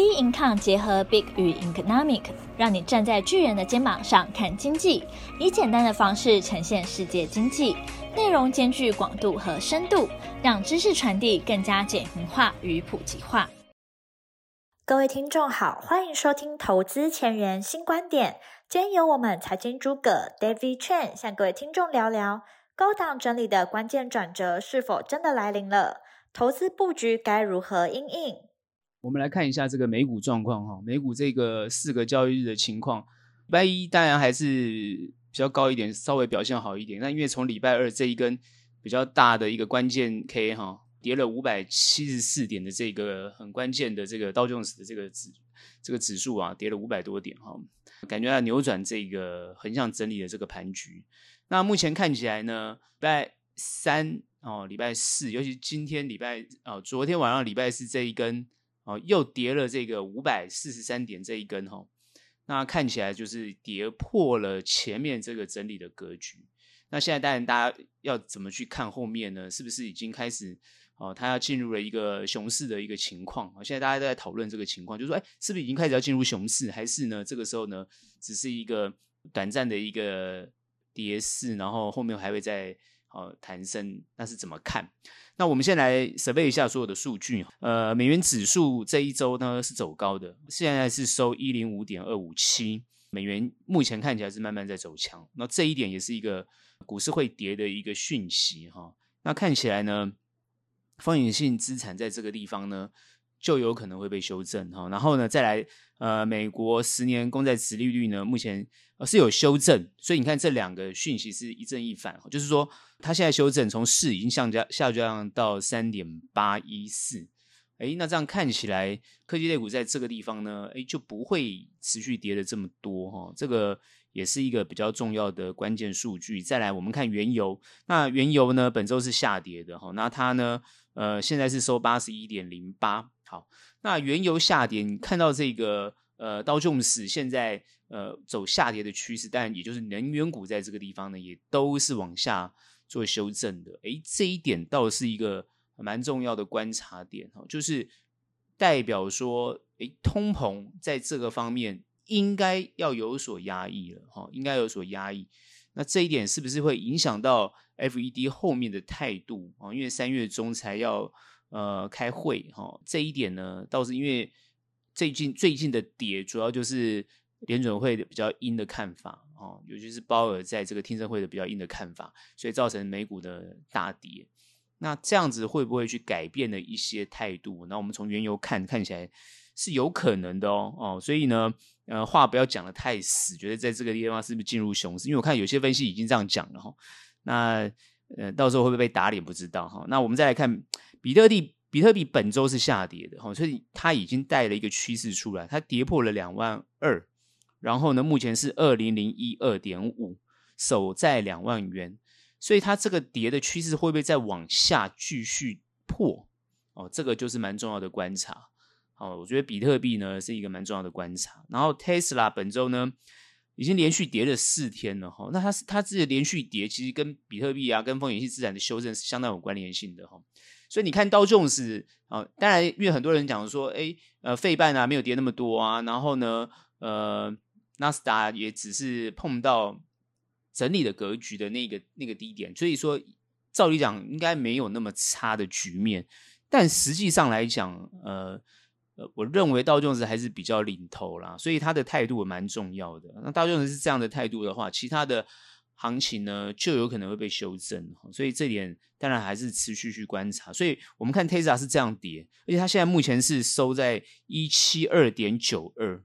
B Income 结合 Big 与 Economic，让你站在巨人的肩膀上看经济，以简单的方式呈现世界经济，内容兼具广度和深度，让知识传递更加简明化与普及化。各位听众好，欢迎收听投资前沿新观点。今天由我们财经诸葛 David Chen 向各位听众聊聊高档整理的关键转折是否真的来临了？投资布局该如何因应？我们来看一下这个美股状况哈，美股这个四个交易日的情况，礼拜一当然还是比较高一点，稍微表现好一点。那因为从礼拜二这一根比较大的一个关键 K 哈，跌了五百七十四点的这个很关键的这个道琼斯的这个指这个指数啊，跌了五百多点哈，感觉要扭转这个横向整理的这个盘局。那目前看起来呢，礼拜三哦，礼拜四，尤其今天礼拜哦，昨天晚上礼拜四这一根。哦，又跌了这个五百四十三点这一根哈，那看起来就是跌破了前面这个整理的格局。那现在当然大家要怎么去看后面呢？是不是已经开始哦，它要进入了一个熊市的一个情况？现在大家都在讨论这个情况，就是说，哎，是不是已经开始要进入熊市，还是呢？这个时候呢，只是一个短暂的一个跌势，然后后面还会再哦弹升？那是怎么看？那我们先来 survey 一下所有的数据。呃，美元指数这一周呢是走高的，现在是收一零五点二五七，美元目前看起来是慢慢在走强。那这一点也是一个股市会跌的一个讯息哈。那看起来呢，风险性资产在这个地方呢就有可能会被修正哈。然后呢，再来呃，美国十年公债殖利率呢目前是有修正，所以你看这两个讯息是一正一反，就是说。它现在修正，从四已经下降下降到三点八一四，哎，那这样看起来，科技类股在这个地方呢，哎，就不会持续跌的这么多哈。这个也是一个比较重要的关键数据。再来，我们看原油，那原油呢，本周是下跌的哈，那它呢，呃，现在是收八十一点零八。好，那原油下跌，你看到这个呃道琼斯现在呃走下跌的趋势，但也就是能源股在这个地方呢，也都是往下。做修正的，诶，这一点倒是一个蛮重要的观察点哈，就是代表说，诶，通膨在这个方面应该要有所压抑了哈，应该有所压抑。那这一点是不是会影响到 FED 后面的态度啊？因为三月中才要呃开会哈，这一点呢，倒是因为最近最近的跌，主要就是联准会的比较鹰的看法。哦，尤其是鲍尔在这个听证会的比较硬的看法，所以造成美股的大跌。那这样子会不会去改变了一些态度？那我们从原油看，看起来是有可能的哦。哦，所以呢，呃，话不要讲得太死，觉得在这个地方是不是进入熊市？因为我看有些分析已经这样讲了哈。那呃，到时候会不会被打脸？不知道哈。那我们再来看比特币，比特币本周是下跌的哈，所以它已经带了一个趋势出来，它跌破了两万二。然后呢，目前是二零零一二点五，守在两万元，所以它这个跌的趋势会不会再往下继续破？哦，这个就是蛮重要的观察。哦，我觉得比特币呢是一个蛮重要的观察。然后 Tesla 本周呢已经连续跌了四天了哈，那它是它自己连续跌，其实跟比特币啊跟风险性资产的修正是相当有关联性的哈。所以你看道琼斯啊，当然因为很多人讲说，哎，呃，费半啊没有跌那么多啊，然后呢，呃。纳斯达也只是碰到整理的格局的那个那个低点，所以说照理讲应该没有那么差的局面，但实际上来讲，呃，我认为道琼斯还是比较领头啦，所以他的态度蛮重要的。那道琼斯是这样的态度的话，其他的行情呢就有可能会被修正，所以这点当然还是持续去观察。所以我们看 Tesla 是这样跌，而且它现在目前是收在一七二点九二。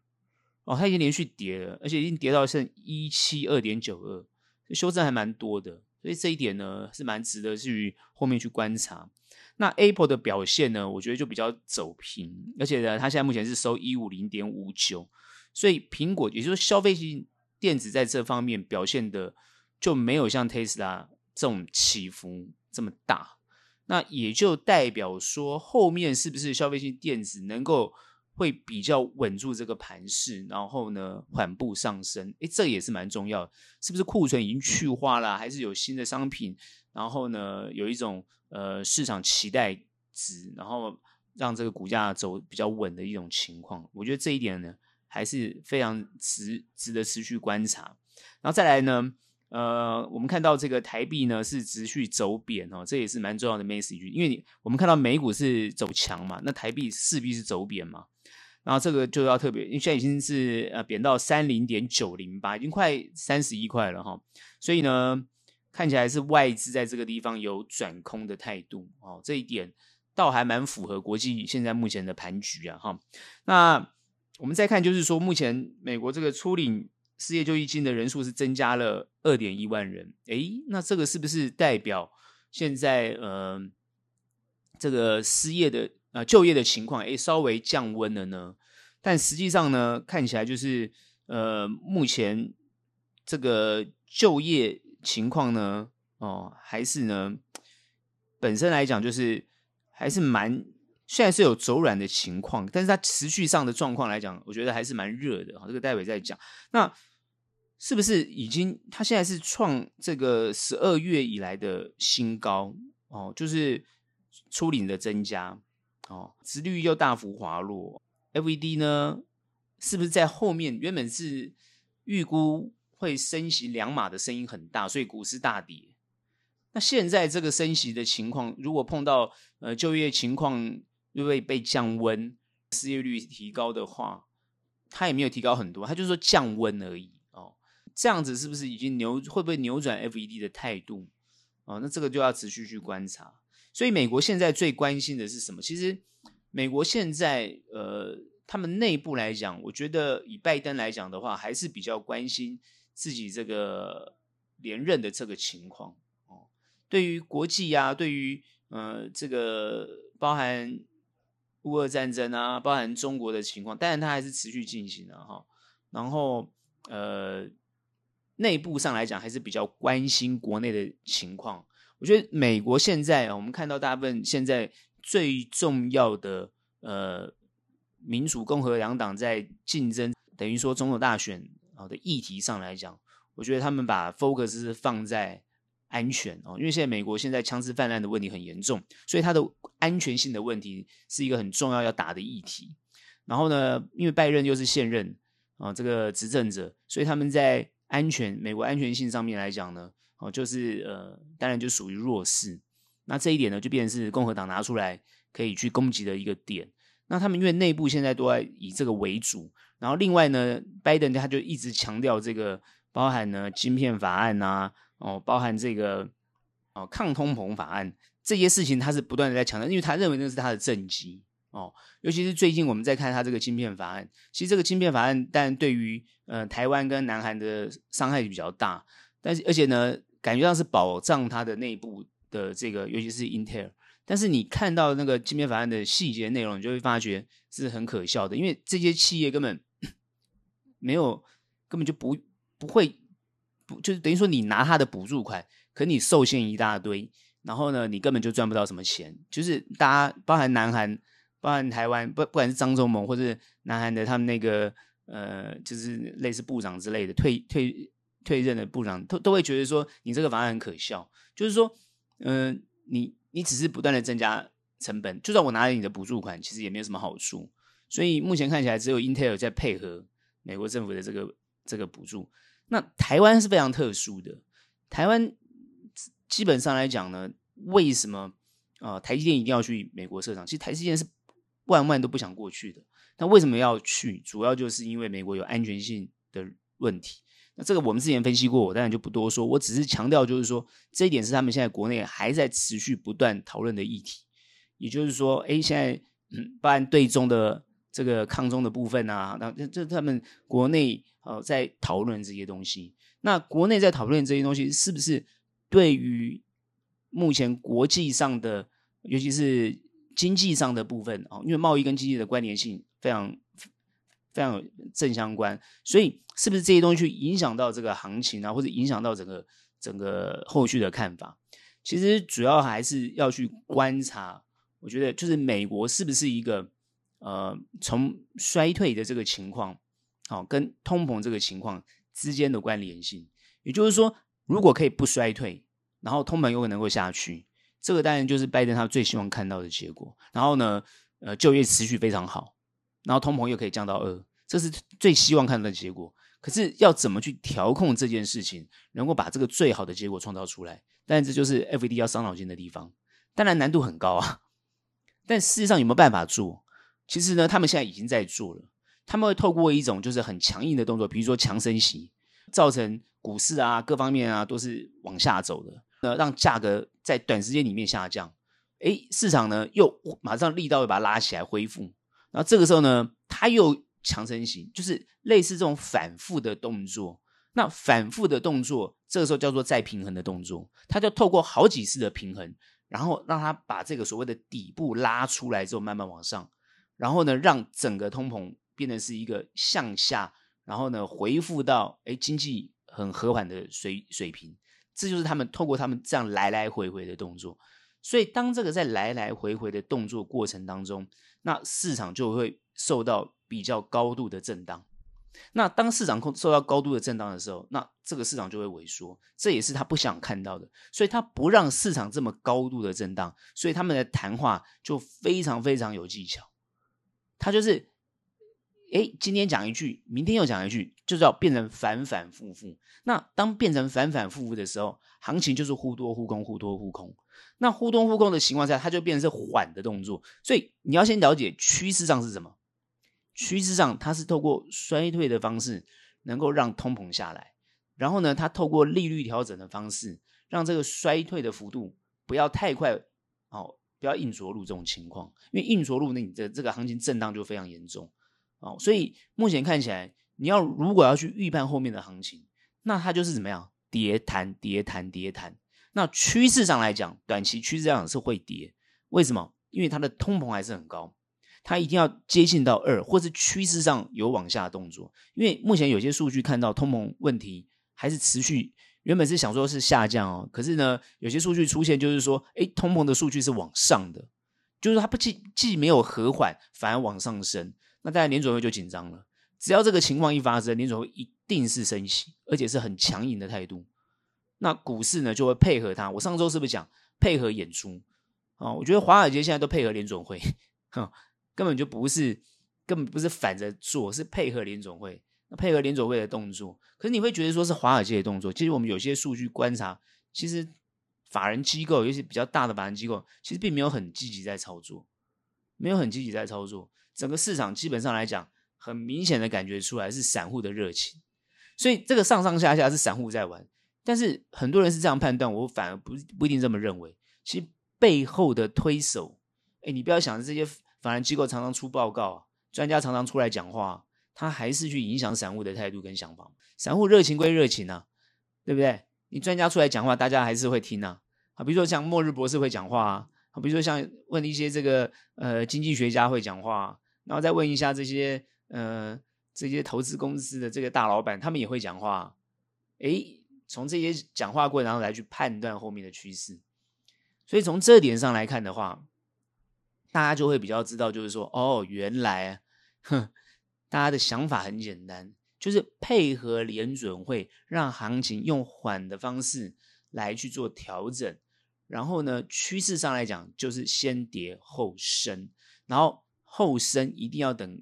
哦，它已经连续跌了，而且已经跌到剩一七二点九二，修正还蛮多的，所以这一点呢是蛮值得去后面去观察。那 Apple 的表现呢，我觉得就比较走平，而且呢，它现在目前是收一五零点五九，所以苹果也就是消费性电子在这方面表现的就没有像 Tesla 这种起伏这么大，那也就代表说后面是不是消费性电子能够。会比较稳住这个盘势，然后呢缓步上升，诶，这也是蛮重要。是不是库存已经去化了，还是有新的商品？然后呢有一种呃市场期待值，然后让这个股价走比较稳的一种情况。我觉得这一点呢，还是非常值值得持续观察。然后再来呢，呃，我们看到这个台币呢是持续走贬哦，这也是蛮重要的 message。因为你我们看到美股是走强嘛，那台币势必是走贬嘛。然后这个就要特别，因为现在已经是呃贬到三零点九零八，已经快三十一块了哈。所以呢，看起来是外资在这个地方有转空的态度哦，这一点倒还蛮符合国际现在目前的盘局啊哈。那我们再看，就是说目前美国这个初领失业救济金的人数是增加了二点一万人，诶，那这个是不是代表现在呃这个失业的？呃，就业的情况诶稍微降温了呢，但实际上呢，看起来就是呃，目前这个就业情况呢，哦，还是呢，本身来讲就是还是蛮，现在是有走软的情况，但是它持续上的状况来讲，我觉得还是蛮热的。哈，这个待会再讲。那是不是已经？它现在是创这个十二月以来的新高哦，就是出领的增加。哦，殖率又大幅滑落，FED 呢，是不是在后面原本是预估会升息两码的声音很大，所以股市大跌。那现在这个升息的情况，如果碰到呃就业情况又会被降温，失业率提高的话，它也没有提高很多，它就是说降温而已哦。这样子是不是已经扭会不会扭转 FED 的态度？哦，那这个就要持续去观察。所以美国现在最关心的是什么？其实美国现在呃，他们内部来讲，我觉得以拜登来讲的话，还是比较关心自己这个连任的这个情况哦。对于国际啊，对于呃这个包含乌俄战争啊，包含中国的情况，当然它还是持续进行的哈。然后呃，内部上来讲，还是比较关心国内的情况。我觉得美国现在啊，我们看到大部分现在最重要的呃民主共和两党在竞争，等于说总统大选啊的议题上来讲，我觉得他们把 focus 放在安全哦，因为现在美国现在枪支泛滥的问题很严重，所以它的安全性的问题是一个很重要要打的议题。然后呢，因为拜登又是现任啊这个执政者，所以他们在安全美国安全性上面来讲呢。哦，就是呃，当然就属于弱势。那这一点呢，就变成是共和党拿出来可以去攻击的一个点。那他们因为内部现在都在以这个为主，然后另外呢，拜登他就一直强调这个，包含呢晶片法案啊，哦，包含这个哦抗通膨法案这些事情，他是不断的在强调，因为他认为那是他的政绩哦。尤其是最近我们在看他这个晶片法案，其实这个晶片法案，但对于呃台湾跟南韩的伤害比较大。但是，而且呢，感觉上是保障它的内部的这个，尤其是 Intel。但是你看到那个晶片法案的细节内容，你就会发觉是很可笑的，因为这些企业根本 没有，根本就不不会，不就是等于说你拿他的补助款，可你受限一大堆，然后呢，你根本就赚不到什么钱。就是大家包含南韩、包含台湾，不不管是张忠谋或者南韩的他们那个呃，就是类似部长之类的退退。退任的部长都都会觉得说，你这个方案很可笑，就是说，嗯、你你只是不断的增加成本，就算我拿了你的补助款，其实也没有什么好处。所以目前看起来，只有 Intel 在配合美国政府的这个这个补助。那台湾是非常特殊的，台湾基本上来讲呢，为什么啊、呃？台积电一定要去美国设厂？其实台积电是万万都不想过去的。那为什么要去？主要就是因为美国有安全性的问题。那这个我们之前分析过，我当然就不多说。我只是强调，就是说这一点是他们现在国内还在持续不断讨论的议题。也就是说，哎，现在嗯，包含对中的这个抗中的部分啊，那这这他们国内呃在讨论这些东西。那国内在讨论这些东西，是不是对于目前国际上的，尤其是经济上的部分啊，因为贸易跟经济的关联性非常。非常正相关，所以是不是这些东西去影响到这个行情啊，或者影响到整个整个后续的看法？其实主要还是要去观察。我觉得就是美国是不是一个呃，从衰退的这个情况，好、哦、跟通膨这个情况之间的关联性。也就是说，如果可以不衰退，然后通膨又能够下去，这个当然就是拜登他最希望看到的结果。然后呢，呃就业持续非常好，然后通膨又可以降到二，这是最希望看到的结果。可是要怎么去调控这件事情，能够把这个最好的结果创造出来？但这就是 FED 要伤脑筋的地方。当然难度很高啊，但事实上有没有办法做？其实呢，他们现在已经在做了。他们会透过一种就是很强硬的动作，比如说强升息，造成股市啊各方面啊都是往下走的，那，让价格在短时间里面下降。诶，市场呢又马上力道又把它拉起来恢复。然后这个时候呢，他又。强升息就是类似这种反复的动作，那反复的动作，这个时候叫做再平衡的动作，它就透过好几次的平衡，然后让它把这个所谓的底部拉出来之后，慢慢往上，然后呢，让整个通膨变得是一个向下，然后呢，恢复到诶经济很和缓的水水平，这就是他们透过他们这样来来回回的动作，所以当这个在来来回回的动作过程当中，那市场就会受到。比较高度的震荡，那当市场受到高度的震荡的时候，那这个市场就会萎缩，这也是他不想看到的，所以他不让市场这么高度的震荡，所以他们的谈话就非常非常有技巧，他就是，哎，今天讲一句，明天又讲一句，就是要变成反反复复。那当变成反反复复的时候，行情就是忽多忽空，忽多忽空。那忽多忽空的情况下，它就变成是缓的动作，所以你要先了解趋势上是什么。趋势上，它是透过衰退的方式，能够让通膨下来。然后呢，它透过利率调整的方式，让这个衰退的幅度不要太快，不要硬着陆这种情况。因为硬着陆，那你的这个行情震荡就非常严重。哦，所以目前看起来，你要如果要去预判后面的行情，那它就是怎么样？跌弹跌弹跌弹。那趋势上来讲，短期趋势上是会跌。为什么？因为它的通膨还是很高。它一定要接近到二，或是趋势上有往下动作，因为目前有些数据看到通膨问题还是持续，原本是想说是下降哦，可是呢，有些数据出现就是说，诶，通膨的数据是往上的，就是它不既既没有和缓，反而往上升，那大家联准会就紧张了。只要这个情况一发生，联准会一定是升息，而且是很强硬的态度，那股市呢就会配合它。我上周是不是讲配合演出啊？我觉得华尔街现在都配合联准会，哼。根本就不是，根本不是反着做，是配合联准会，配合联准会的动作。可是你会觉得说是华尔街的动作，其实我们有些数据观察，其实法人机构，尤其比较大的法人机构，其实并没有很积极在操作，没有很积极在操作。整个市场基本上来讲，很明显的感觉出来是散户的热情，所以这个上上下下是散户在玩。但是很多人是这样判断，我反而不不一定这么认为。其实背后的推手，哎，你不要想着这些。法人机构常常出报告，专家常常出来讲话，他还是去影响散户的态度跟想法。散户热情归热情啊，对不对？你专家出来讲话，大家还是会听啊。啊，比如说像末日博士会讲话啊，啊，比如说像问一些这个呃经济学家会讲话，然后再问一下这些呃这些投资公司的这个大老板，他们也会讲话。诶，从这些讲话过然后来去判断后面的趋势。所以从这点上来看的话。大家就会比较知道，就是说，哦，原来，哼，大家的想法很简单，就是配合联准会，让行情用缓的方式来去做调整，然后呢，趋势上来讲，就是先跌后升，然后后升一定要等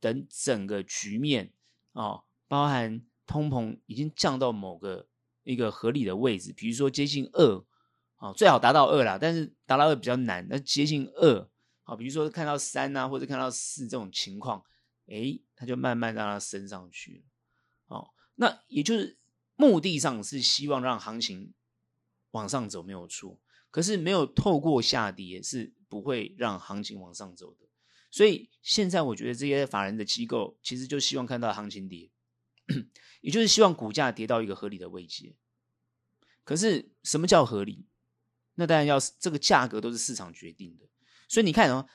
等整个局面哦，包含通膨已经降到某个一个合理的位置，比如说接近二，哦，最好达到二啦，但是达到二比较难，那接近二。好，比如说看到三啊，或者看到四这种情况，诶，它就慢慢让它升上去了。哦，那也就是目的上是希望让行情往上走，没有错。可是没有透过下跌是不会让行情往上走的。所以现在我觉得这些法人的机构其实就希望看到行情跌，也就是希望股价跌到一个合理的位阶。可是什么叫合理？那当然要这个价格都是市场决定的。所以你看哦，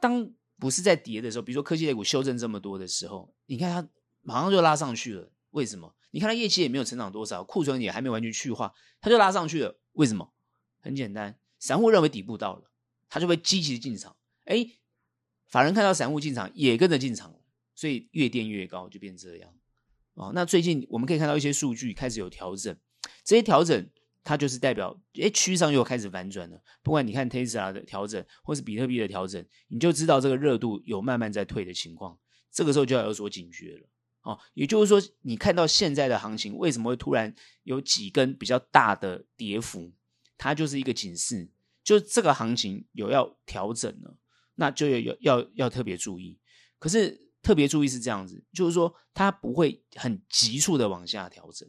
当不是在跌的时候，比如说科技类股修正这么多的时候，你看它马上就拉上去了。为什么？你看它业绩也没有成长多少，库存也还没完全去化，它就拉上去了。为什么？很简单，散户认为底部到了，他就会积极进场。哎，法人看到散户进场，也跟着进场，所以越垫越高，就变这样。哦，那最近我们可以看到一些数据开始有调整，这些调整它就是代表，哎，趋势上又开始反转了。不管你看 Tesla 的调整，或是比特币的调整，你就知道这个热度有慢慢在退的情况。这个时候就要有所警觉了。哦，也就是说，你看到现在的行情为什么会突然有几根比较大的跌幅？它就是一个警示，就这个行情有要调整了，那就要要要特别注意。可是特别注意是这样子，就是说它不会很急促的往下调整，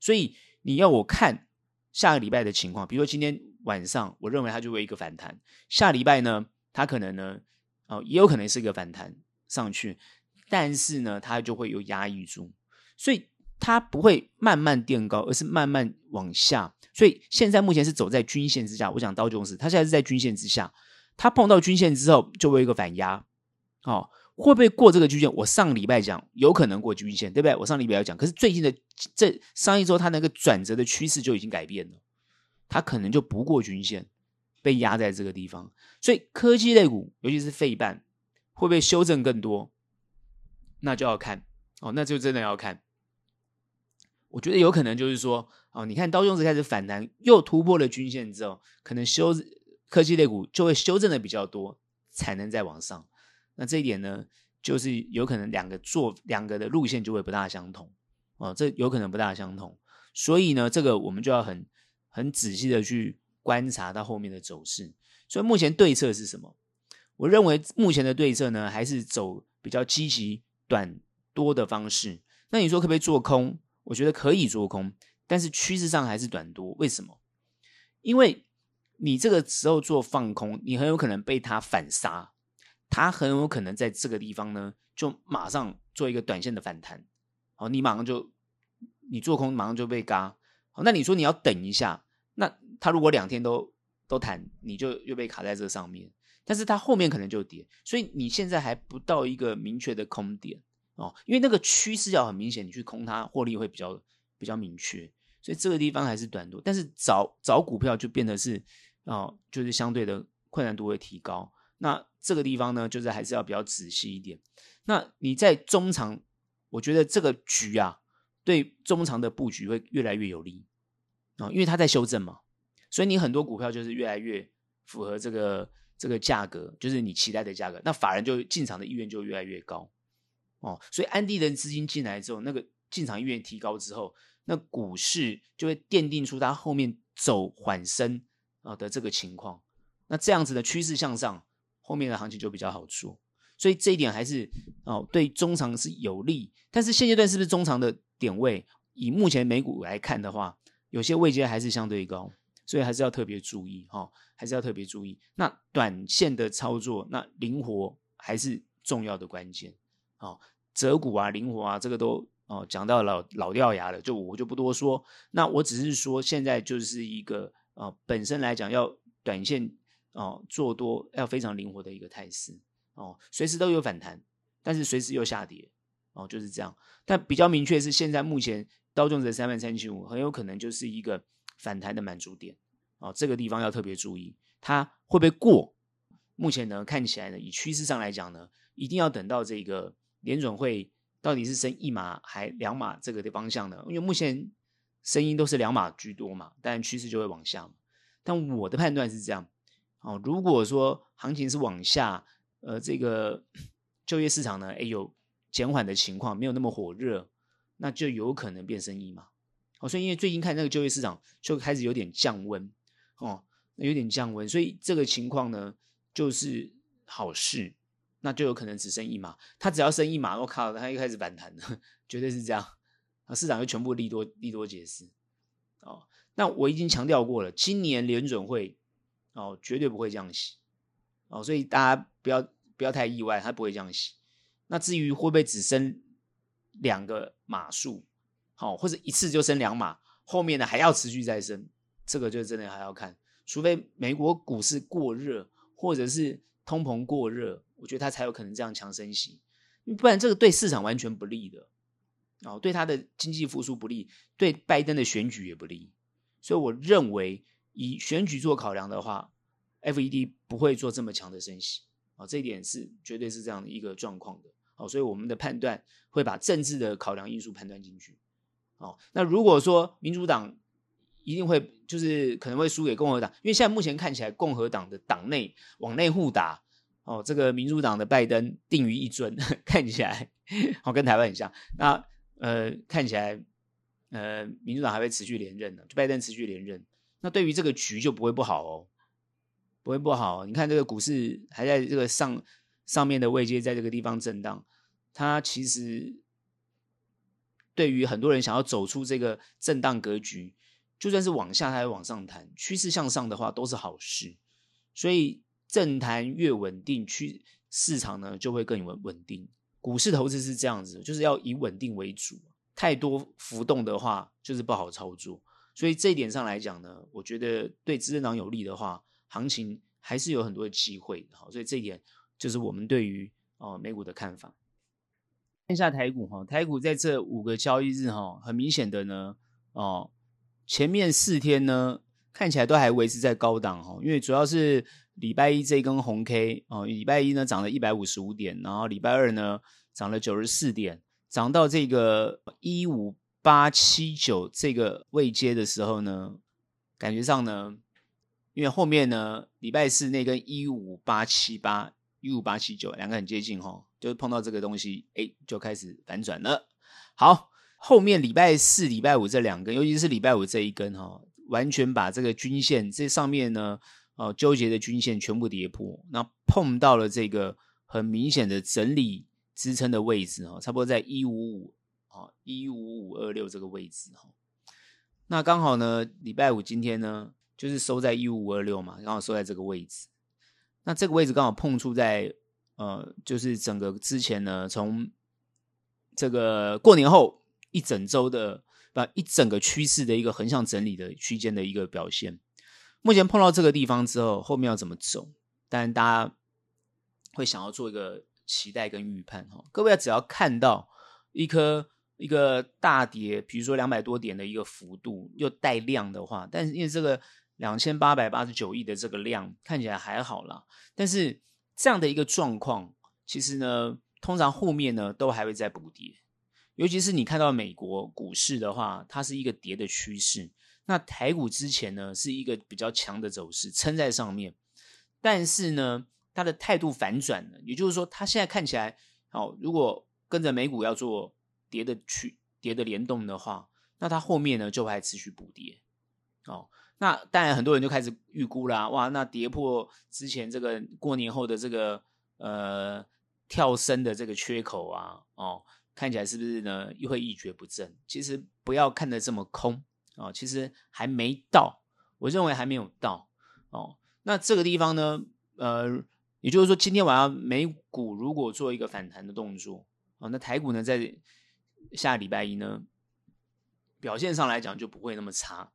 所以你要我看下个礼拜的情况，比如说今天晚上，我认为它就会一个反弹，下礼拜呢，它可能呢，哦，也有可能是一个反弹上去，但是呢，它就会有压抑住，所以它不会慢慢垫高，而是慢慢往下。所以现在目前是走在均线之下，我讲刀琼斯，它现在是在均线之下，它碰到均线之后就会有一个反压，哦。会不会过这个均线？我上礼拜讲有可能过均线，对不对？我上礼拜有讲，可是最近的这上一周，它那个转折的趋势就已经改变了，它可能就不过均线，被压在这个地方。所以科技类股，尤其是费半，会不会修正更多？那就要看哦，那就真的要看。我觉得有可能就是说，哦，你看道琼斯开始反弹，又突破了均线之后，可能修科技类股就会修正的比较多，才能再往上。那这一点呢，就是有可能两个做两个的路线就会不大相同哦，这有可能不大相同，所以呢，这个我们就要很很仔细的去观察到后面的走势。所以目前对策是什么？我认为目前的对策呢，还是走比较积极短多的方式。那你说可不可以做空？我觉得可以做空，但是趋势上还是短多。为什么？因为你这个时候做放空，你很有可能被它反杀。它很有可能在这个地方呢，就马上做一个短线的反弹，好，你马上就你做空，马上就被嘎，好，那你说你要等一下，那它如果两天都都弹，你就又被卡在这上面，但是它后面可能就跌，所以你现在还不到一个明确的空点。哦，因为那个趋势要很明显，你去空它获利会比较比较明确，所以这个地方还是短多，但是找找股票就变得是哦，就是相对的困难度会提高。那这个地方呢，就是还是要比较仔细一点。那你在中长，我觉得这个局啊，对中长的布局会越来越有利啊，因为它在修正嘛，所以你很多股票就是越来越符合这个这个价格，就是你期待的价格。那法人就进场的意愿就越来越高哦，所以安地的资金进来之后，那个进场意愿提高之后，那股市就会奠定出它后面走缓升啊的这个情况。那这样子的趋势向上。后面的行情就比较好做，所以这一点还是哦对中长是有利。但是现阶段是不是中长的点位？以目前美股来看的话，有些位阶还是相对高，所以还是要特别注意哈、哦，还是要特别注意。那短线的操作，那灵活还是重要的关键。哦，择股啊，灵活啊，这个都哦讲到老老掉牙了，就我就不多说。那我只是说，现在就是一个哦，本身来讲要短线。哦，做多要非常灵活的一个态势哦，随时都有反弹，但是随时又下跌哦，就是这样。但比较明确是，现在目前道琼斯三万三千五很有可能就是一个反弹的满足点哦，这个地方要特别注意，它会不会过？目前呢，看起来呢，以趋势上来讲呢，一定要等到这个联准会到底是升一码还两码这个的方向呢？因为目前声音都是两码居多嘛，但趋势就会往下。但我的判断是这样。哦，如果说行情是往下，呃，这个就业市场呢，哎，有减缓的情况，没有那么火热，那就有可能变生意嘛。哦，所以因为最近看那个就业市场就开始有点降温，哦，有点降温，所以这个情况呢就是好事，那就有可能只升一码。它只要升一码，我靠，它又开始反弹了，绝对是这样。啊，市场就全部利多利多解释。哦，那我已经强调过了，今年联准会。哦，绝对不会降息，哦，所以大家不要不要太意外，它不会降息。那至于会不会只升两个码数，好、哦，或者一次就升两码，后面呢还要持续再升，这个就真的还要看，除非美国股市过热，或者是通膨过热，我觉得它才有可能这样强升息，不然这个对市场完全不利的，哦，对它的经济复苏不利，对拜登的选举也不利，所以我认为。以选举做考量的话，FED 不会做这么强的升息啊，这一点是绝对是这样的一个状况的。哦，所以我们的判断会把政治的考量因素判断进去。哦，那如果说民主党一定会就是可能会输给共和党，因为现在目前看起来共和党的党内往内互打哦，这个民主党的拜登定于一尊，看起来好、哦、跟台湾很像。那呃看起来呃民主党还会持续连任的，就拜登持续连任，那对于这个局就不会不好哦，不会不好。你看这个股市还在这个上上面的位阶，在这个地方震荡，它其实对于很多人想要走出这个震荡格局。就算是往下，它也往上弹，趋势向上的话都是好事。所以政坛越稳定，趋市场呢就会更稳稳定。股市投资是这样子，就是要以稳定为主。太多浮动的话，就是不好操作。所以这一点上来讲呢，我觉得对执政党有利的话，行情还是有很多的机会。好，所以这一点就是我们对于哦美股的看法。看一下台股哈，台股在这五个交易日哈，很明显的呢哦。前面四天呢，看起来都还维持在高档哈，因为主要是礼拜一这一根红 K 哦，礼拜一呢涨了一百五十五点，然后礼拜二呢涨了九十四点，涨到这个一五八七九这个位阶的时候呢，感觉上呢，因为后面呢礼拜四那根一五八七八一五八七九两个很接近哈，就碰到这个东西，哎，就开始反转了，好。后面礼拜四、礼拜五这两根，尤其是礼拜五这一根哈，完全把这个均线这上面呢，哦纠结的均线全部跌破，那碰到了这个很明显的整理支撑的位置哈，差不多在一五五啊一五五二六这个位置哈。那刚好呢，礼拜五今天呢，就是收在一五五二六嘛，刚好收在这个位置。那这个位置刚好碰触在呃，就是整个之前呢，从这个过年后。一整周的把一整个趋势的一个横向整理的区间的一个表现，目前碰到这个地方之后，后面要怎么走？但，大家会想要做一个期待跟预判哈。各位只要看到一颗一个大跌，比如说两百多点的一个幅度又带量的话，但是因为这个两千八百八十九亿的这个量看起来还好啦，但是这样的一个状况，其实呢，通常后面呢都还会再补跌。尤其是你看到美国股市的话，它是一个跌的趋势。那台股之前呢是一个比较强的走势，撑在上面。但是呢，它的态度反转了，也就是说，它现在看起来，哦，如果跟着美股要做跌的去跌的联动的话，那它后面呢就还持续补跌。哦，那当然很多人就开始预估啦，哇，那跌破之前这个过年后的这个呃跳升的这个缺口啊，哦。看起来是不是呢？又会一蹶不振？其实不要看得这么空哦，其实还没到，我认为还没有到哦。那这个地方呢，呃，也就是说，今天晚上美股如果做一个反弹的动作哦，那台股呢，在下礼拜一呢，表现上来讲就不会那么差。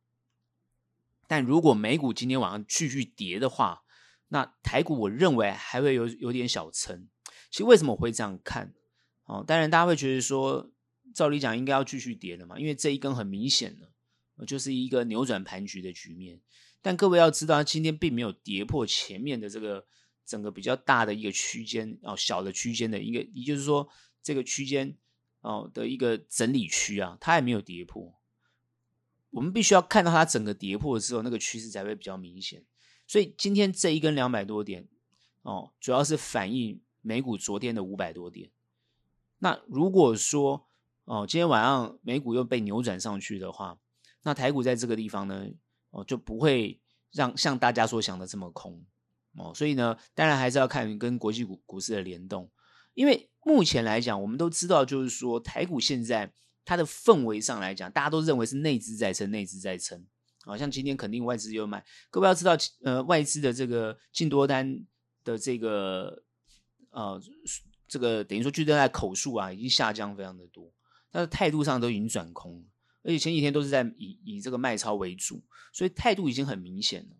但如果美股今天晚上继续跌的话，那台股我认为还会有有点小撑。其实为什么我会这样看？哦，当然，大家会觉得说，照理讲应该要继续跌了嘛，因为这一根很明显的，就是一个扭转盘局的局面。但各位要知道，今天并没有跌破前面的这个整个比较大的一个区间哦，小的区间的一个，也就是说，这个区间哦的一个整理区啊，它还没有跌破。我们必须要看到它整个跌破的时候，那个趋势才会比较明显。所以今天这一根两百多点哦，主要是反映美股昨天的五百多点。那如果说哦，今天晚上美股又被扭转上去的话，那台股在这个地方呢，哦就不会让像大家所想的这么空哦。所以呢，当然还是要看跟国际股股市的联动，因为目前来讲，我们都知道，就是说台股现在它的氛围上来讲，大家都认为是内资在撑，内资在撑。好像今天肯定外资又买，各位要知道，呃，外资的这个净多单的这个呃。这个等于说，就在口数啊，已经下降非常的多，他的态度上都已经转空，而且前几天都是在以以这个卖超为主，所以态度已经很明显了，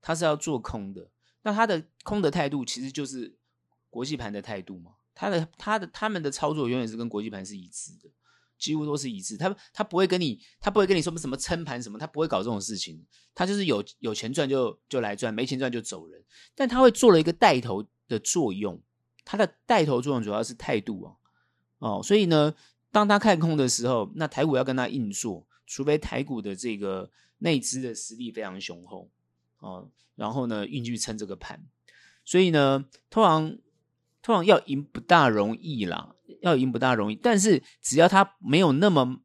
他是要做空的。那他的空的态度其实就是国际盘的态度嘛，他的他的他们的操作永远是跟国际盘是一致的，几乎都是一致。他他不会跟你他不会跟你说什么撑盘什么，他不会搞这种事情，他就是有有钱赚就就来赚，没钱赚就走人。但他会做了一个带头的作用。他的带头作用主要是态度哦，哦，所以呢，当他看空的时候，那台股要跟他硬做，除非台股的这个内资的实力非常雄厚哦，然后呢，运气撑这个盘，所以呢，通常通常要赢不大容易啦，要赢不大容易，但是只要他没有那么，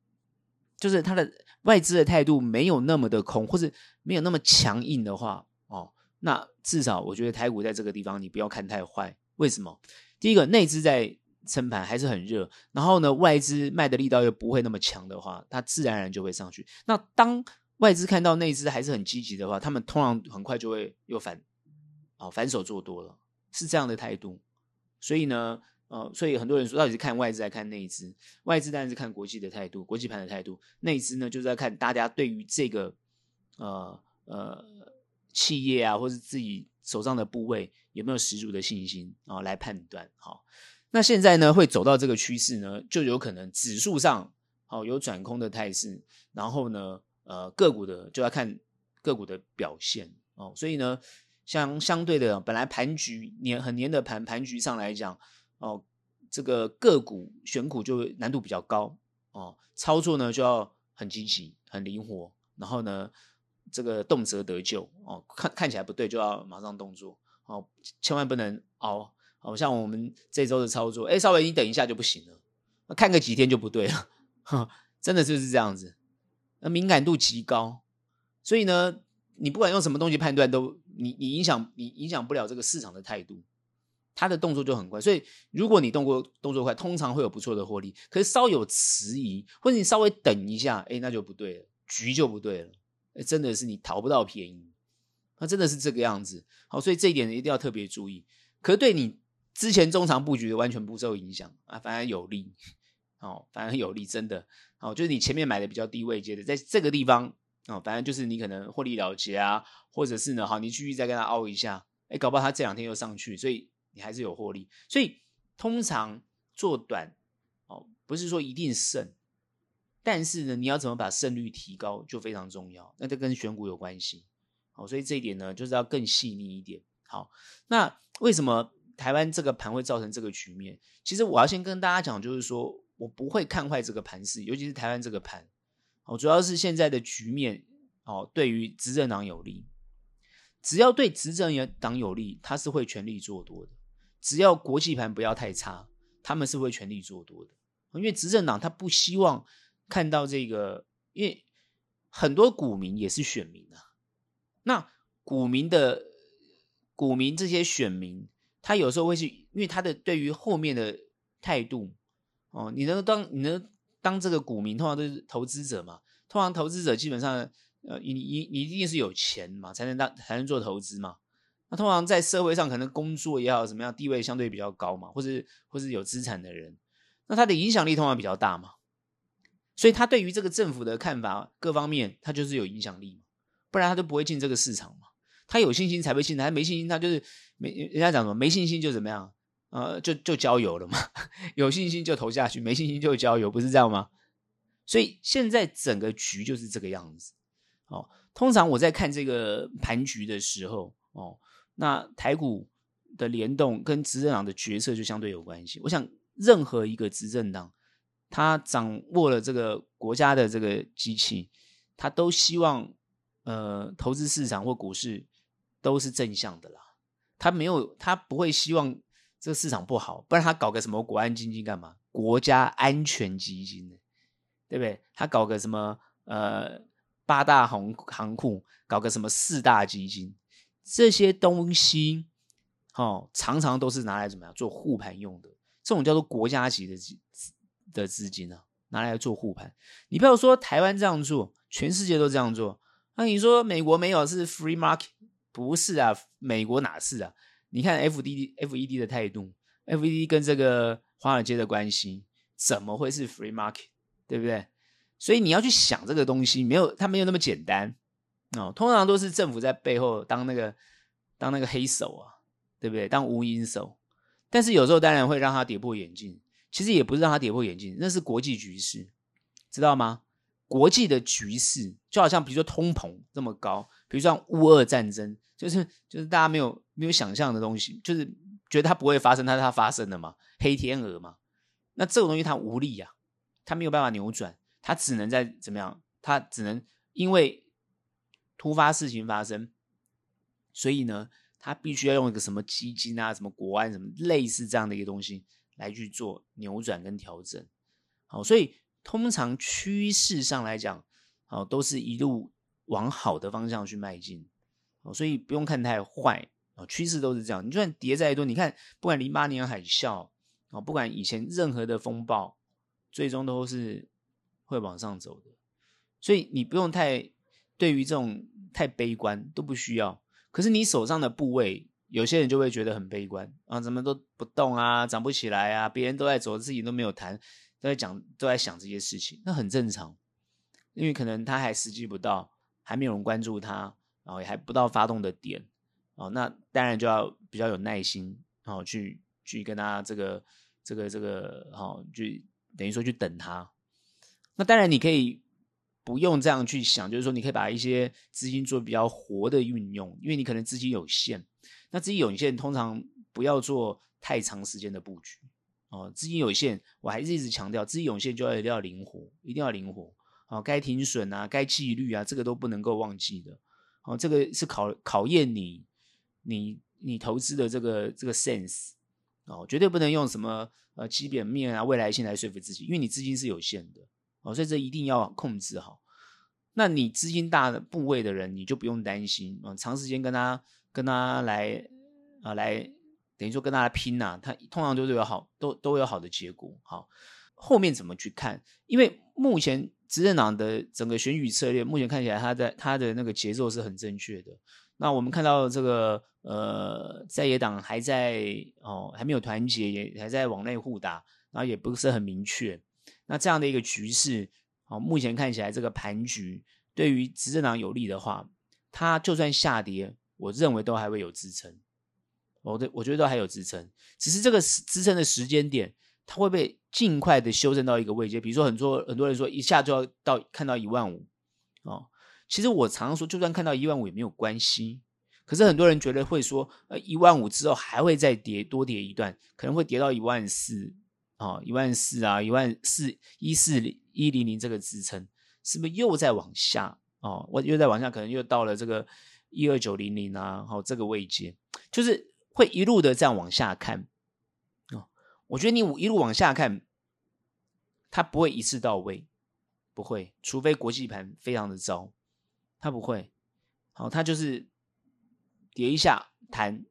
就是他的外资的态度没有那么的空，或者没有那么强硬的话哦，那至少我觉得台股在这个地方你不要看太坏，为什么？第一个内资在。撑盘还是很热，然后呢，外资卖的力道又不会那么强的话，它自然而然就会上去。那当外资看到内资还是很积极的话，他们通常很快就会又反，哦，反手做多了，是这样的态度。所以呢，呃，所以很多人说到底是看外资还是看内资？外资当然是看国际的态度，国际盘的态度；内资呢，就是在看大家对于这个呃呃企业啊，或是自己手上的部位有没有十足的信心啊，哦，来判断。好，那现在呢，会走到这个趋势呢，就有可能指数上好、有转空的态势，然后呢，呃，个股的就要看个股的表现哦。所以呢，相相对的，本来盘局黏很黏的盘盘局上来讲哦，这个个股选股就难度比较高哦，操作呢就要很积极、很灵活，然后呢，这个动辄得救哦，看看起来不对就要马上动作哦，千万不能熬。好像我们这周的操作，哎，稍微你等一下就不行了，看个几天就不对了，哈，真的就是这样子，那敏感度极高，所以呢，你不管用什么东西判断，都你你影响你影响不了这个市场的态度，它的动作就很快，所以如果你动作动作快，通常会有不错的获利，可是稍有迟疑，或者你稍微等一下，哎，那就不对了，局就不对了，真的是你讨不到便宜，那真的是这个样子，好，所以这一点一定要特别注意，可是对你。之前中长布局的完全不受影响啊，反而有利。哦，反而有利，真的。哦，就是你前面买的比较低位阶的，在这个地方哦，反正就是你可能获利了结啊，或者是呢，好，你继续再跟他凹一下，哎，搞不好他这两天又上去，所以你还是有获利。所以通常做短哦，不是说一定胜，但是呢，你要怎么把胜率提高就非常重要，那这跟选股有关系。哦，所以这一点呢，就是要更细腻一点。好，那为什么？台湾这个盘会造成这个局面，其实我要先跟大家讲，就是说我不会看坏这个盘势，尤其是台湾这个盘，哦，主要是现在的局面，哦，对于执政党有利，只要对执政党有利，他是会全力做多的。只要国际盘不要太差，他们是会全力做多的。因为执政党他不希望看到这个，因为很多股民也是选民啊，那股民的股民这些选民。他有时候会去，因为他的对于后面的态度，哦，你能当你能当这个股民，通常都是投资者嘛。通常投资者基本上，呃，你你你一定是有钱嘛，才能当才能做投资嘛。那通常在社会上可能工作也好，怎么样，地位相对比较高嘛，或是或是有资产的人，那他的影响力通常比较大嘛。所以他对于这个政府的看法各方面，他就是有影响力嘛，不然他就不会进这个市场嘛。他有信心才会进来，他没信心，他就是没人家讲什么，没信心就怎么样，呃，就就交游了嘛。有信心就投下去，没信心就交游，不是这样吗？所以现在整个局就是这个样子。哦，通常我在看这个盘局的时候，哦，那台股的联动跟执政党的决策就相对有关系。我想，任何一个执政党，他掌握了这个国家的这个机器，他都希望呃，投资市场或股市。都是正向的啦，他没有，他不会希望这个市场不好，不然他搞个什么国安基金干嘛？国家安全基金呢？对不对？他搞个什么呃八大行行库，搞个什么四大基金，这些东西哦，常常都是拿来怎么样做护盘用的，这种叫做国家级的资的资金啊，拿来做护盘。你不要说台湾这样做，全世界都这样做。那你说美国没有是 free market？不是啊，美国哪是啊？你看 F D D F E D 的态度，F E D 跟这个华尔街的关系，怎么会是 free market？对不对？所以你要去想这个东西，没有它没有那么简单哦。通常都是政府在背后当那个当那个黑手啊，对不对？当无影手。但是有时候当然会让他跌破眼镜，其实也不是让他跌破眼镜，那是国际局势，知道吗？国际的局势就好像比如说通膨这么高。比如像乌俄战争，就是就是大家没有没有想象的东西，就是觉得它不会发生，但是它发生了嘛，黑天鹅嘛。那这个东西它无力呀、啊，它没有办法扭转，它只能在怎么样？它只能因为突发事情发生，所以呢，它必须要用一个什么基金啊、什么国安什么类似这样的一个东西来去做扭转跟调整。好，所以通常趋势上来讲，好，都是一路往好的方向去迈进。好，所以不用看太坏。啊，趋势都是这样。你就算跌再多，你看，不管零八年海啸啊，不管以前任何的风暴，最终都是会往上走的。所以你不用太对于这种太悲观，都不需要。可是你手上的部位，有些人就会觉得很悲观啊，怎么都不动啊，涨不起来啊，别人都在走，自己都没有弹，都在讲，都在想这些事情，那很正常。因为可能他还时机不到，还没有人关注他，然后也还不到发动的点。哦，那当然就要比较有耐心，哦，去去跟他这个这个这个，哦，就等于说去等他。那当然你可以不用这样去想，就是说你可以把一些资金做比较活的运用，因为你可能资金有限。那资金有限，通常不要做太长时间的布局。哦，资金有限，我还是一直强调，资金有限就要一定要灵活，一定要灵活。哦，该停损啊，该纪律啊，这个都不能够忘记的。哦，这个是考考验你。你你投资的这个这个 sense 哦，绝对不能用什么呃基本面啊、未来性来说服自己，因为你资金是有限的哦，所以这一定要控制好。那你资金大的部位的人，你就不用担心啊、哦，长时间跟他跟他来啊来，等于说跟大家拼呐、啊，他通常都是有好都都有好的结果。好，后面怎么去看？因为目前执政党的整个选举策略，目前看起来他的他的那个节奏是很正确的。那我们看到这个呃，在野党还在哦，还没有团结，也还在往内互打，然后也不是很明确。那这样的一个局势，哦，目前看起来这个盘局对于执政党有利的话，它就算下跌，我认为都还会有支撑。我的我觉得都还有支撑，只是这个支撑的时间点，它会被尽快的修正到一个位阶。比如说很多很多人说一下就要到看到一万五哦。其实我常常说，就算看到一万五也没有关系。可是很多人觉得会说，呃，一万五之后还会再跌，多跌一段，可能会跌到一万四，啊，一万四啊，一万四一四一零零这个支撑，是不是又在往下？哦，我又在往下，可能又到了这个一二九零零啊，好，这个位阶，就是会一路的这样往下看。哦，我觉得你一路往下看，它不会一次到位，不会，除非国际盘非常的糟。它不会，好，它就是跌一下弹。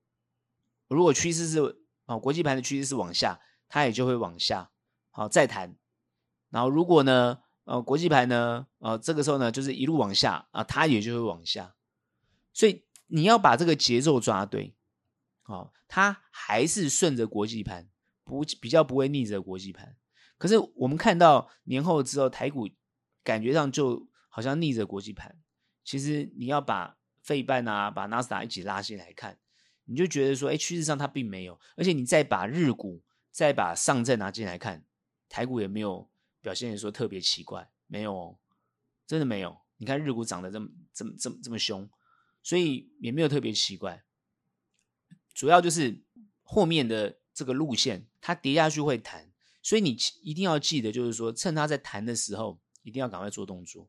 如果趋势是哦，国际盘的趋势是往下，它也就会往下，好，再弹。然后如果呢，呃，国际盘呢，呃，这个时候呢，就是一路往下啊，它也就会往下。所以你要把这个节奏抓对，哦，它还是顺着国际盘，不比较不会逆着国际盘。可是我们看到年后之后，台股感觉上就好像逆着国际盘。其实你要把费半啊，把纳斯达一起拉进来看，你就觉得说，哎，趋势上它并没有。而且你再把日股、再把上证拿进来看，台股也没有表现说特别奇怪，没有哦，真的没有。你看日股涨得这么、这么、这么、这么凶，所以也没有特别奇怪。主要就是后面的这个路线，它跌下去会弹，所以你一定要记得，就是说，趁它在弹的时候，一定要赶快做动作。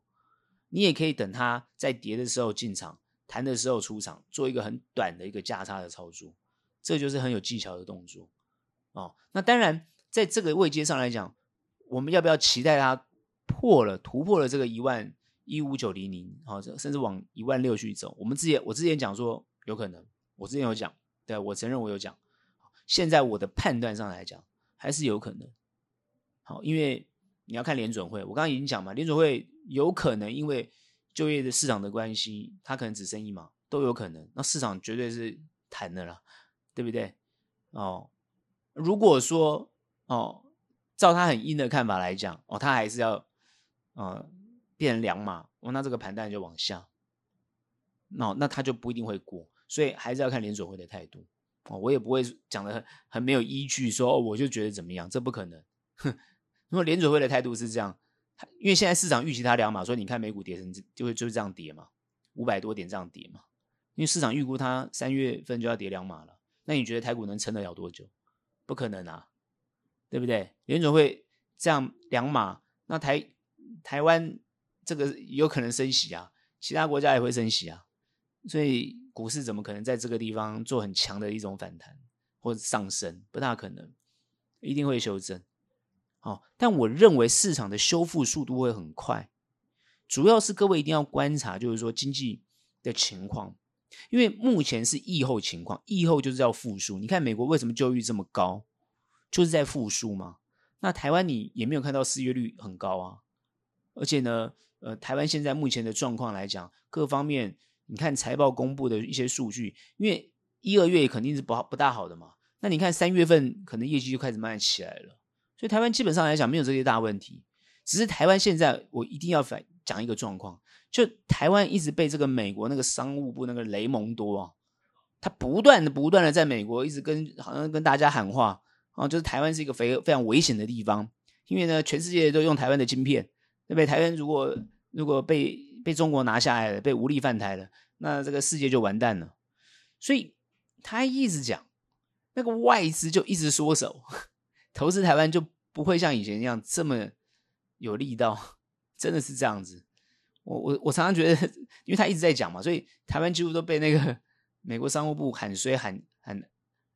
你也可以等它在跌的时候进场，弹的时候出场，做一个很短的一个价差的操作，这就是很有技巧的动作哦。那当然，在这个位阶上来讲，我们要不要期待它破了、突破了这个一万一五九零零，好，甚至往一万六去走？我们之前我之前讲说有可能，我之前有讲，对，我承认我有讲。现在我的判断上来讲，还是有可能。好，因为你要看联准会，我刚刚已经讲嘛，联准会。有可能因为就业的市场的关系，它可能只剩一码，都有可能。那市场绝对是弹的了，对不对？哦，如果说哦，照他很阴的看法来讲，哦，他还是要呃变成两码，哦，那这个盘带就往下，那、哦、那他就不一定会过，所以还是要看联准会的态度。哦，我也不会讲的很很没有依据说，我就觉得怎么样，这不可能。哼，如果联准会的态度是这样。因为现在市场预期它两码，所以你看美股跌成就会就是这样跌嘛，五百多点这样跌嘛。因为市场预估它三月份就要跌两码了，那你觉得台股能撑得了多久？不可能啊，对不对？联准会这样两码，那台台湾这个有可能升息啊，其他国家也会升息啊，所以股市怎么可能在这个地方做很强的一种反弹或者上升？不大可能，一定会修正。好，但我认为市场的修复速度会很快，主要是各位一定要观察，就是说经济的情况，因为目前是疫后情况，疫后就是要复苏。你看美国为什么就业率这么高，就是在复苏嘛。那台湾你也没有看到失业率很高啊，而且呢，呃，台湾现在目前的状况来讲，各方面你看财报公布的一些数据，因为一二月肯定是不好不大好的嘛，那你看三月份可能业绩就开始慢慢起来了。所以台湾基本上来讲没有这些大问题，只是台湾现在我一定要反讲一个状况，就台湾一直被这个美国那个商务部那个雷蒙多啊，他不断的不断的在美国一直跟好像跟大家喊话啊，就是台湾是一个非非常危险的地方，因为呢全世界都用台湾的晶片，对不对？台湾如果如果被被中国拿下来了，被无力犯台了，那这个世界就完蛋了。所以他一直讲，那个外资就一直缩手。投资台湾就不会像以前一样这么有力道，真的是这样子。我我我常常觉得，因为他一直在讲嘛，所以台湾几乎都被那个 美国商务部喊衰喊喊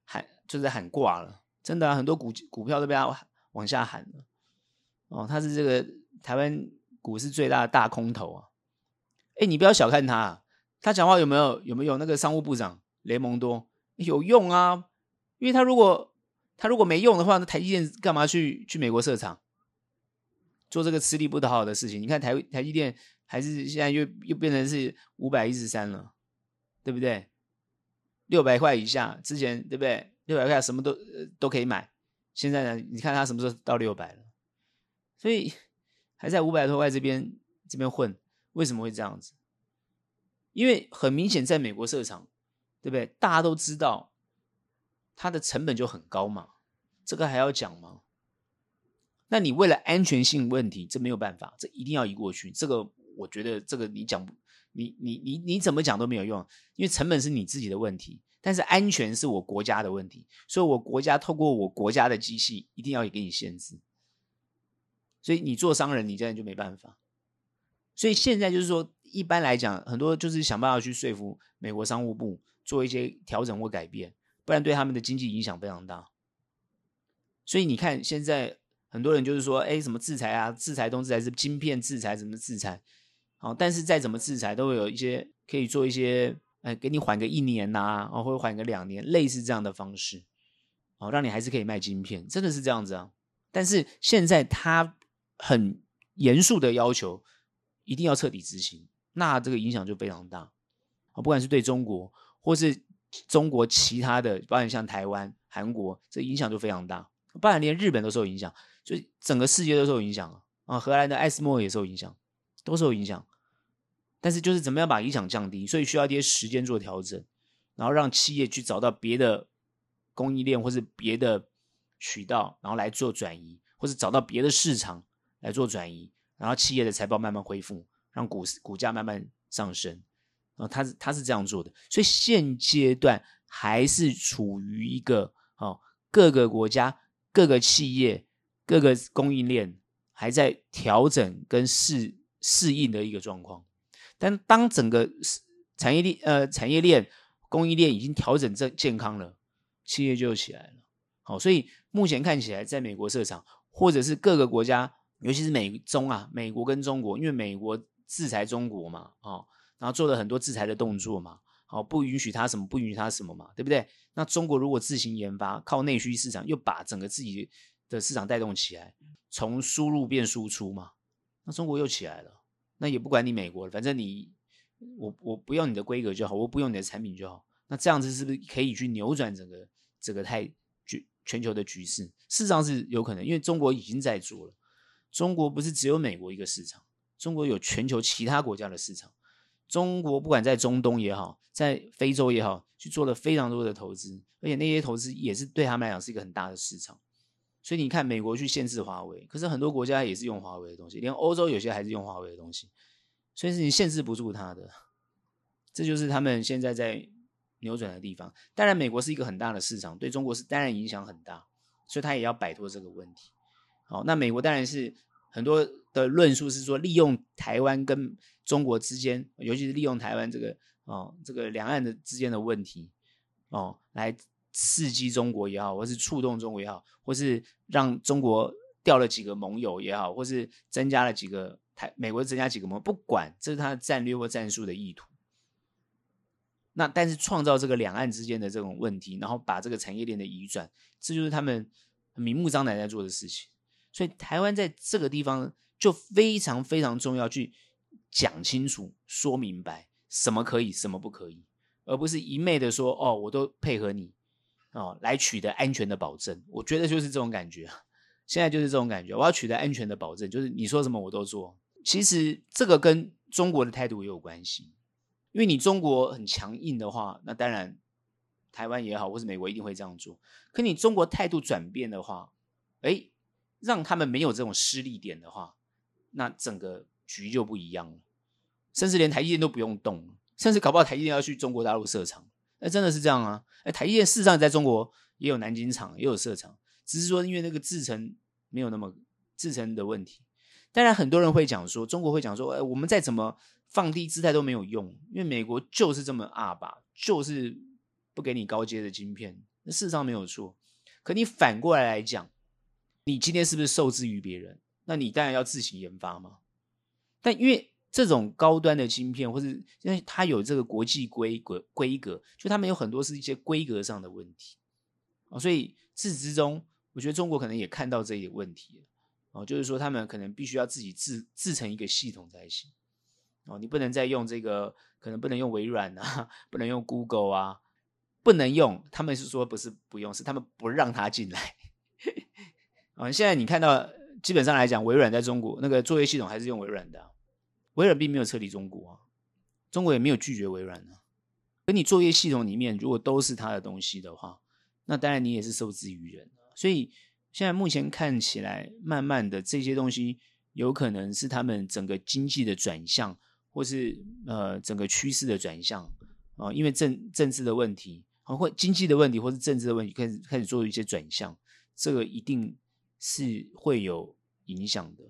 喊，就是喊挂了。真的，很多股股票都被他往下喊了。哦，他是这个台湾股市最大的大空头啊。哎，你不要小看他啊，他讲话有没有有没有那个商务部长雷蒙多有用啊？因为他如果他如果没用的话，那台积电干嘛去去美国设厂，做这个吃力不讨好的事情？你看台台积电还是现在又又变成是五百一十三了，对不对？六百块以下，之前对不对？六百块什么都都可以买，现在呢？你看他什么时候到六百了？所以还在五百多块这边这边混，为什么会这样子？因为很明显，在美国设厂，对不对？大家都知道。它的成本就很高嘛，这个还要讲吗？那你为了安全性问题，这没有办法，这一定要移过去。这个我觉得，这个你讲，你你你你怎么讲都没有用，因为成本是你自己的问题，但是安全是我国家的问题，所以我国家透过我国家的机器，一定要给你限制。所以你做商人，你这样就没办法。所以现在就是说，一般来讲，很多就是想办法去说服美国商务部做一些调整或改变。不然对他们的经济影响非常大，所以你看现在很多人就是说，哎，什么制裁啊，制裁东制裁是晶片制裁，什么制裁，好，但是再怎么制裁，都会有一些可以做一些，哎，给你缓个一年呐，啊，或者缓个两年，类似这样的方式，哦，让你还是可以卖晶片，真的是这样子啊。但是现在他很严肃的要求，一定要彻底执行，那这个影响就非常大，啊，不管是对中国或是。中国其他的，包括像台湾、韩国，这影响就非常大。不然连日本都受影响，所以整个世界都受影响啊！荷兰的艾斯莫也受影响，都受影响。但是就是怎么样把影响降低，所以需要一些时间做调整，然后让企业去找到别的供应链或是别的渠道，然后来做转移，或是找到别的市场来做转移，然后企业的财报慢慢恢复，让股市股价慢慢上升。啊，他是他是这样做的，所以现阶段还是处于一个哦，各个国家、各个企业、各个供应链还在调整跟适适应的一个状况。但当整个产业链呃产业链供应链已经调整正健康了，企业就起来了。好，所以目前看起来，在美国设厂或者是各个国家，尤其是美中啊，美国跟中国，因为美国制裁中国嘛，哦。然后做了很多制裁的动作嘛，好，不允许他什么，不允许他什么嘛，对不对？那中国如果自行研发，靠内需市场，又把整个自己的市场带动起来，从输入变输出嘛，那中国又起来了。那也不管你美国了，反正你我我不用你的规格就好，我不用你的产品就好。那这样子是不是可以去扭转整个这个太局全球的局势？事实上是有可能，因为中国已经在做了。中国不是只有美国一个市场，中国有全球其他国家的市场。中国不管在中东也好，在非洲也好，去做了非常多的投资，而且那些投资也是对他们来讲是一个很大的市场。所以你看，美国去限制华为，可是很多国家也是用华为的东西，连欧洲有些还是用华为的东西，所以是你限制不住它的。这就是他们现在在扭转的地方。当然，美国是一个很大的市场，对中国是当然影响很大，所以他也要摆脱这个问题。好，那美国当然是很多的论述是说，利用台湾跟中国之间，尤其是利用台湾这个哦，这个两岸的之间的问题哦，来刺激中国也好，或是触动中国也好，或是让中国掉了几个盟友也好，或是增加了几个台美国增加几个盟友，不管这是他的战略或战术的意图。那但是创造这个两岸之间的这种问题，然后把这个产业链的移转，这就是他们明目张胆在做的事情。所以台湾在这个地方就非常非常重要，去讲清楚、说明白什么可以，什么不可以，而不是一昧的说哦，我都配合你哦，来取得安全的保证。我觉得就是这种感觉，现在就是这种感觉。我要取得安全的保证，就是你说什么我都做。其实这个跟中国的态度也有关系。因为你中国很强硬的话，那当然台湾也好，或是美国一定会这样做。可你中国态度转变的话，哎，让他们没有这种失利点的话，那整个局就不一样了。甚至连台积电都不用动，甚至搞不好台积电要去中国大陆设厂，那真的是这样啊？哎，台积电事实上在中国也有南京厂，也有设厂，只是说因为那个制程没有那么制程的问题。当然很多人会讲说，中国会讲说，哎，我们再怎么。放低姿态都没有用，因为美国就是这么阿爸，就是不给你高阶的晶片。那事实上没有错，可你反过来来讲，你今天是不是受制于别人？那你当然要自行研发嘛。但因为这种高端的晶片，或是因为它有这个国际规格规格，就他们有很多是一些规格上的问题啊，所以自始至终，我觉得中国可能也看到这一个问题哦，就是说他们可能必须要自己制制成一个系统才行。哦，你不能再用这个，可能不能用微软啊，不能用 Google 啊，不能用。他们是说不是不用，是他们不让他进来。啊、现在你看到，基本上来讲，微软在中国那个作业系统还是用微软的，微软并没有撤离中国啊，中国也没有拒绝微软啊。可你作业系统里面如果都是他的东西的话，那当然你也是受制于人。所以现在目前看起来，慢慢的这些东西有可能是他们整个经济的转向。或是呃整个趋势的转向啊，因为政政治的问题啊，或经济的问题，或是政治的问题，开始开始做一些转向，这个一定是会有影响的。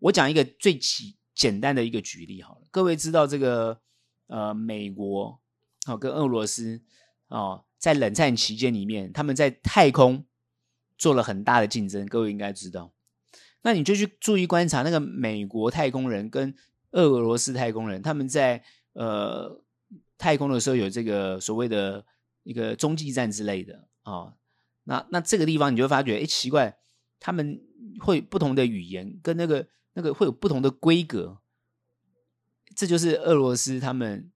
我讲一个最简简单的一个举例好了，各位知道这个呃美国哦跟俄罗斯啊在冷战期间里面，他们在太空做了很大的竞争，各位应该知道。那你就去注意观察那个美国太空人跟俄罗斯太空人他们在呃太空的时候有这个所谓的一个中继站之类的啊、哦，那那这个地方你就发觉，哎，奇怪，他们会不同的语言跟那个那个会有不同的规格，这就是俄罗斯他们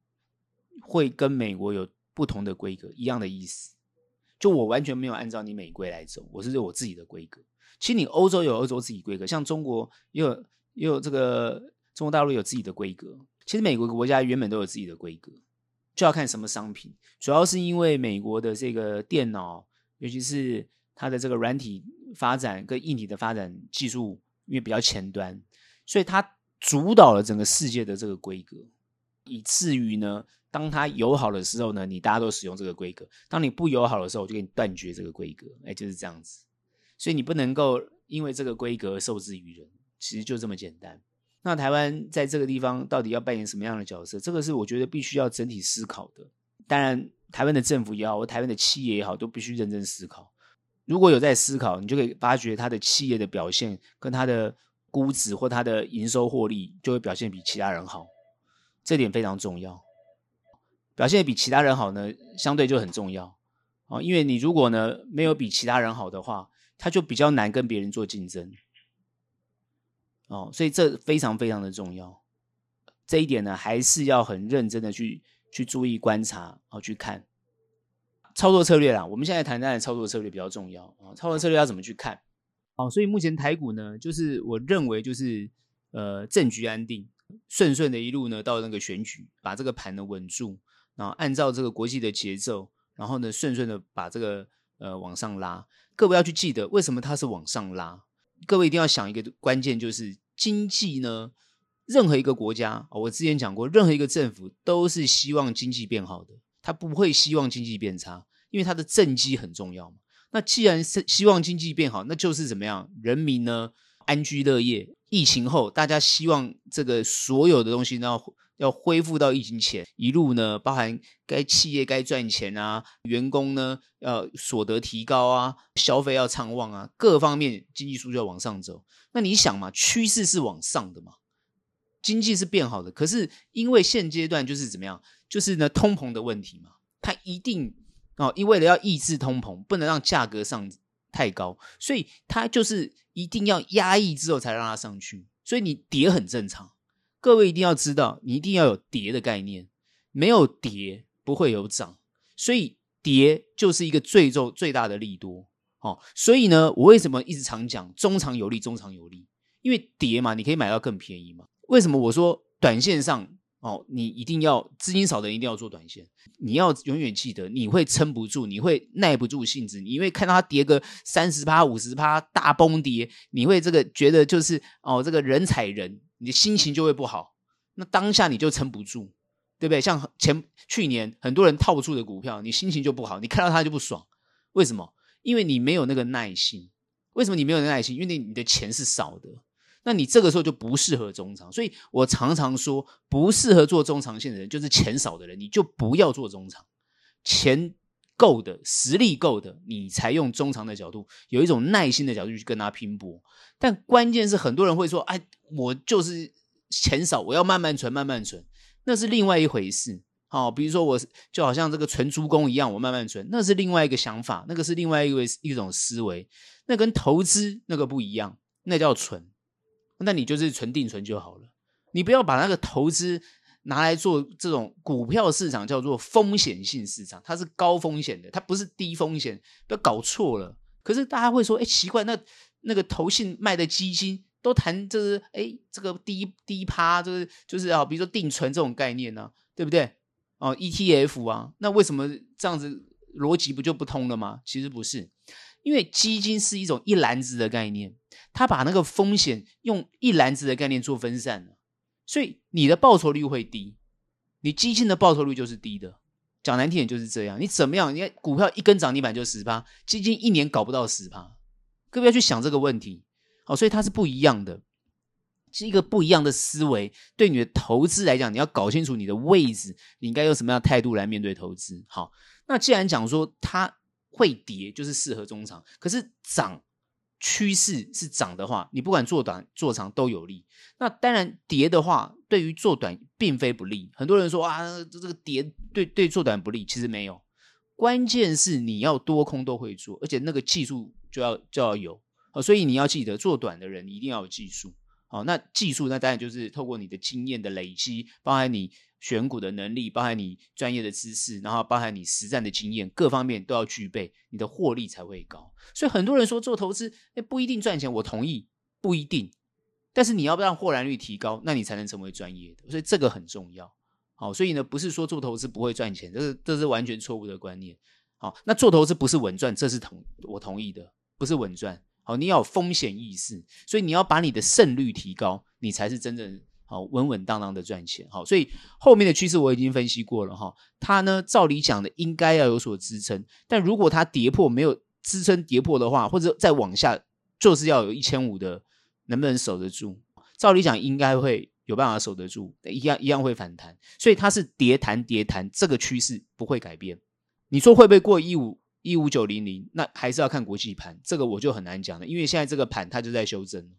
会跟美国有不同的规格一样的意思。就我完全没有按照你美规来走，我是有我自己的规格。其实你欧洲有欧洲自己规格，像中国也有也有这个。中国大陆有自己的规格，其实美国国家原本都有自己的规格，就要看什么商品。主要是因为美国的这个电脑，尤其是它的这个软体发展跟硬体的发展技术，因为比较前端，所以它主导了整个世界的这个规格，以至于呢，当它友好的时候呢，你大家都使用这个规格；当你不友好的时候，我就给你断绝这个规格。哎，就是这样子。所以你不能够因为这个规格受制于人，其实就这么简单。那台湾在这个地方到底要扮演什么样的角色？这个是我觉得必须要整体思考的。当然，台湾的政府也好，或台湾的企业也好，都必须认真思考。如果有在思考，你就可以发觉它的企业的表现跟它的估值或它的营收获利就会表现比其他人好，这点非常重要。表现比其他人好呢，相对就很重要啊，因为你如果呢没有比其他人好的话，它就比较难跟别人做竞争。哦，所以这非常非常的重要，这一点呢，还是要很认真的去去注意观察，哦，去看操作策略啦。我们现在谈谈操作策略比较重要啊，操作策略要怎么去看？哦，所以目前台股呢，就是我认为就是呃政局安定，顺顺的一路呢到那个选举，把这个盘呢稳住，然后按照这个国际的节奏，然后呢顺顺的把这个呃往上拉。各位要去记得，为什么它是往上拉？各位一定要想一个关键，就是经济呢。任何一个国家，我之前讲过，任何一个政府都是希望经济变好的，他不会希望经济变差，因为他的政绩很重要嘛。那既然是希望经济变好，那就是怎么样？人民呢安居乐业。疫情后，大家希望这个所有的东西呢，要恢复到疫情前，一路呢，包含该企业该赚钱啊，员工呢要所得提高啊，消费要畅旺啊，各方面经济数据要往上走。那你想嘛，趋势是往上的嘛，经济是变好的。可是因为现阶段就是怎么样，就是呢通膨的问题嘛，它一定哦，因为了要抑制通膨，不能让价格上太高，所以它就是一定要压抑之后才让它上去。所以你跌很正常。各位一定要知道，你一定要有跌的概念，没有跌不会有涨，所以跌就是一个最重最大的利多哦。所以呢，我为什么一直常讲中长有利，中长有利？因为跌嘛，你可以买到更便宜嘛。为什么我说短线上哦，你一定要资金少的一定要做短线，你要永远记得，你会撑不住，你会耐不住性子，你会看到它跌个三十趴、五十趴大崩跌，你会这个觉得就是哦，这个人踩人。你的心情就会不好，那当下你就撑不住，对不对？像前去年很多人套不住的股票，你心情就不好，你看到它就不爽。为什么？因为你没有那个耐心。为什么你没有耐心？因为你的钱是少的，那你这个时候就不适合中长。所以我常常说，不适合做中长线的人，就是钱少的人，你就不要做中长。钱够的，实力够的，你才用中长的角度，有一种耐心的角度去跟他拼搏。但关键是，很多人会说：“哎，我就是钱少，我要慢慢存，慢慢存。”那是另外一回事。好，比如说我就好像这个存猪公一样，我慢慢存，那是另外一个想法，那个是另外一个一种思维，那跟投资那个不一样，那叫存。那你就是存定存就好了，你不要把那个投资。拿来做这种股票市场叫做风险性市场，它是高风险的，它不是低风险，不要搞错了。可是大家会说，哎，奇怪，那那个投信卖的基金都谈这是，哎，这个低低趴，就是就是啊，比如说定存这种概念呢、对不对？哦，ETF 啊，那为什么这样子逻辑不就不通了吗？其实不是，因为基金是一种一篮子的概念，他把那个风险用一篮子的概念做分散。所以你的报酬率会低，你基金的报酬率就是低的。讲难听点就是这样。你怎么样？你看股票一根涨停板就十趴，基金一年搞不到十趴。各位要去想这个问题。好，所以它是不一样的，是一个不一样的思维。对你的投资来讲，你要搞清楚你的位置，你应该用什么样的态度来面对投资。好，那既然讲说它会跌，就是适合中长，可是涨。趋势是涨的话，你不管做短做长都有利。那当然跌的话，对于做短并非不利。很多人说啊，这这个跌对对做短不利，其实没有。关键是你要多空都会做，而且那个技术就要就要有。所以你要记得，做短的人一定要有技术。好，那技术那当然就是透过你的经验的累积，包含你。选股的能力，包含你专业的知识，然后包含你实战的经验，各方面都要具备，你的获利才会高。所以很多人说做投资，诶，不一定赚钱，我同意，不一定。但是你要不让获然率提高，那你才能成为专业的。所以这个很重要。好，所以呢，不是说做投资不会赚钱，这是这是完全错误的观念。好，那做投资不是稳赚，这是同我同意的，不是稳赚。好，你要有风险意识，所以你要把你的胜率提高，你才是真正。好，稳稳当当的赚钱。好，所以后面的趋势我已经分析过了哈。它呢，照理讲的应该要有所支撑，但如果它跌破没有支撑跌破的话，或者再往下，就是要有一千五的，能不能守得住？照理讲应该会有办法守得住，一样一样会反弹。所以它是跌弹跌弹，这个趋势不会改变。你说会不会过一五一五九零零？那还是要看国际盘，这个我就很难讲了，因为现在这个盘它就在修正。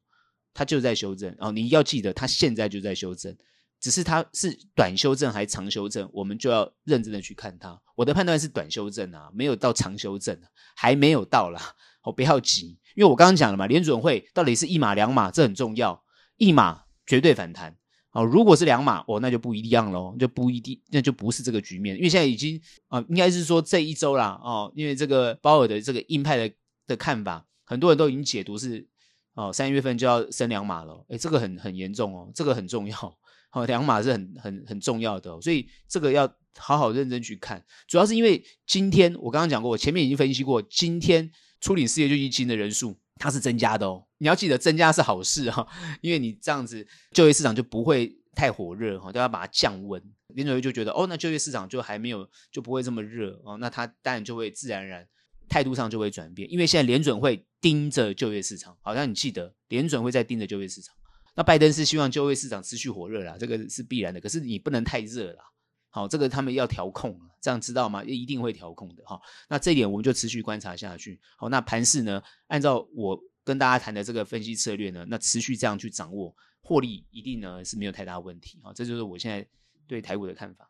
它就在修正哦，你要记得，它现在就在修正，只是它是短修正还是长修正，我们就要认真的去看它。我的判断是短修正啊，没有到长修正，还没有到啦。哦，不要急，因为我刚刚讲了嘛，联准会到底是一码两码，这很重要。一码绝对反弹哦，如果是两码哦，那就不一样喽，就不一定，那就不是这个局面，因为现在已经啊、呃，应该是说这一周啦哦，因为这个鲍尔的这个硬派的的看法，很多人都已经解读是。哦，三月份就要升两码了，诶，这个很很严重哦，这个很重要，好、哦，两码是很很很重要的、所以这个要好好认真去看。主要是因为今天我刚刚讲过，我前面已经分析过，今天处理失业救济金的人数它是增加的哦，你要记得增加是好事哈、哦，因为你这样子就业市场就不会太火热哈，都、要把它降温。联准会就觉得哦，那就业市场就还没有就不会这么热哦，那他当然就会自然而然态度上就会转变，因为现在联准会。盯着就业市场，好像你记得联准会在盯着就业市场。那拜登是希望就业市场持续火热啦，这个是必然的。可是你不能太热啦，好，这个他们要调控，这样知道吗？一定会调控的哈。那这一点我们就持续观察下去。好，那盘市呢？按照我跟大家谈的这个分析策略呢，那持续这样去掌握，获利一定呢是没有太大问题。好，这就是我现在对台股的看法。